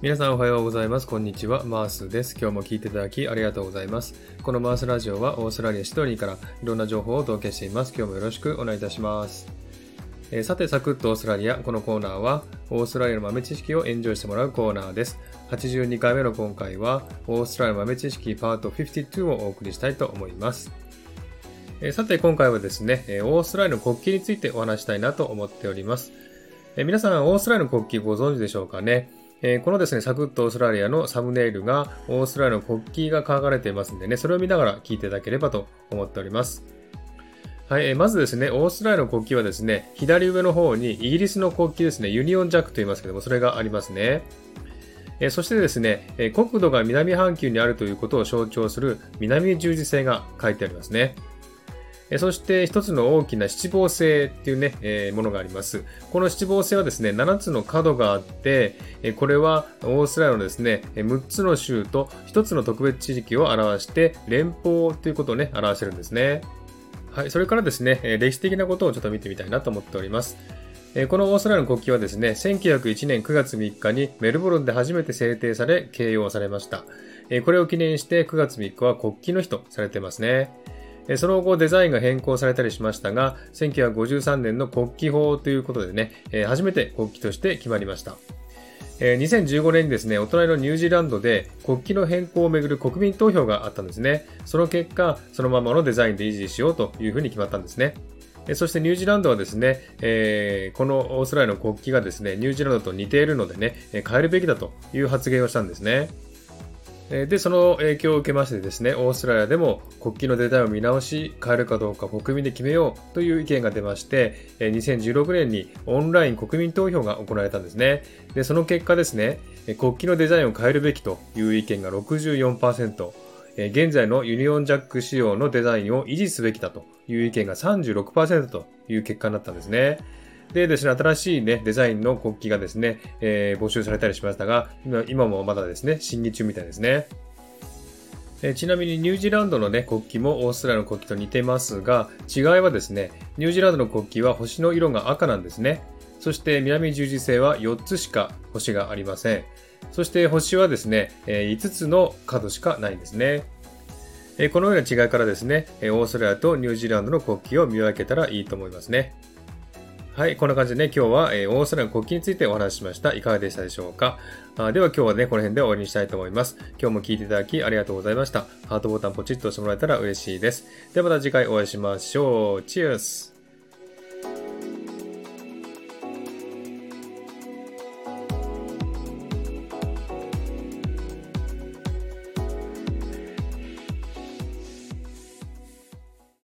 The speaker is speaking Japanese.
皆さんおはようございます。こんにちは。マースです。今日も聞いていただきありがとうございます。このマースラジオはオーストラリアシドニーからいろんな情報をお届けしています。今日もよろしくお願いいたします。えー、さて、サクッとオーストラリア。このコーナーはオーストラリアの豆知識をエンジョイしてもらうコーナーです。82回目の今回はオーストラリアの豆知識パート52をお送りしたいと思います。えー、さて、今回はですね、オーストラリアの国旗についてお話したいなと思っております。えー、皆さん、オーストラリアの国旗ご存知でしょうかね？えー、このですね、サクッとオーストラリアのサムネイルがオーストラリアの国旗が書かれていますんでね、それを見ながら聞いていただければと思っております。はい、えー、まずですね、オーストラリアの国旗はですね、左上の方にイギリスの国旗ですね、ユニオンジャックと言いますけども、それがありますね。えそしてですね、え国土が南半球にあるということを象徴する南十字星が書いてありますね。そして一つの大きな七芒星っていうね、えー、ものがあります。この七芒星はですね、7つの角があって、これはオーストラリアのですね、6つの州と1つの特別地域を表して、連邦ということをね、表してるんですね。はい、それからですね、歴史的なことをちょっと見てみたいなと思っております。このオーストラリアの国旗はですね、1901年9月3日にメルボルンで初めて制定され、掲揚されました。これを記念して9月3日は国旗の日とされてますね。その後デザインが変更されたりしましたが、1953年の国旗法ということでね、初めて国旗として決まりました。2015年にですね、お隣のニュージーランドで国旗の変更をめぐる国民投票があったんですね。その結果、そのままのデザインで維持しようというふうに決まったんですね。そしてニュージーランドはですね、このオーストラリアの国旗がですね、ニュージーランドと似ているのでね、変えるべきだという発言をしたんですね。で、その影響を受けましてですね、オーストラリアでも国旗のデザインを見直し、変えるかどうか国民で決めようという意見が出まして、2016年にオンライン国民投票が行われたんですね。で、その結果ですね、国旗のデザインを変えるべきという意見が64%、現在のユニオンジャック仕様のデザインを維持すべきだという意見が36%という結果になったんですね。でですね、新しいね、デザインの国旗がですね、えー、募集されたりしましたが、今今もまだですね、審議中みたいですね。えちなみにニュージーランドのね、国旗もオーストラリアの国旗と似てますが、違いはですね、ニュージーランドの国旗は星の色が赤なんですね。そして南十字星は4つしか星がありません。そして星はですね、え5つの角しかないんですね。このような違いからですね、オーストラリアとニュージーランドの国旗を見分けたらいいと思いますね。はい、こんな感じでね、今日は、えー、オーストラリアの国旗についてお話ししました。いかがでしたでしょうか？あでは今日はね、この辺で終わりにしたいと思います。今日も聞いていただきありがとうございました。ハートボタンポチッと押してもらえたら嬉しいです。ではまた次回お会いしましょう。チュース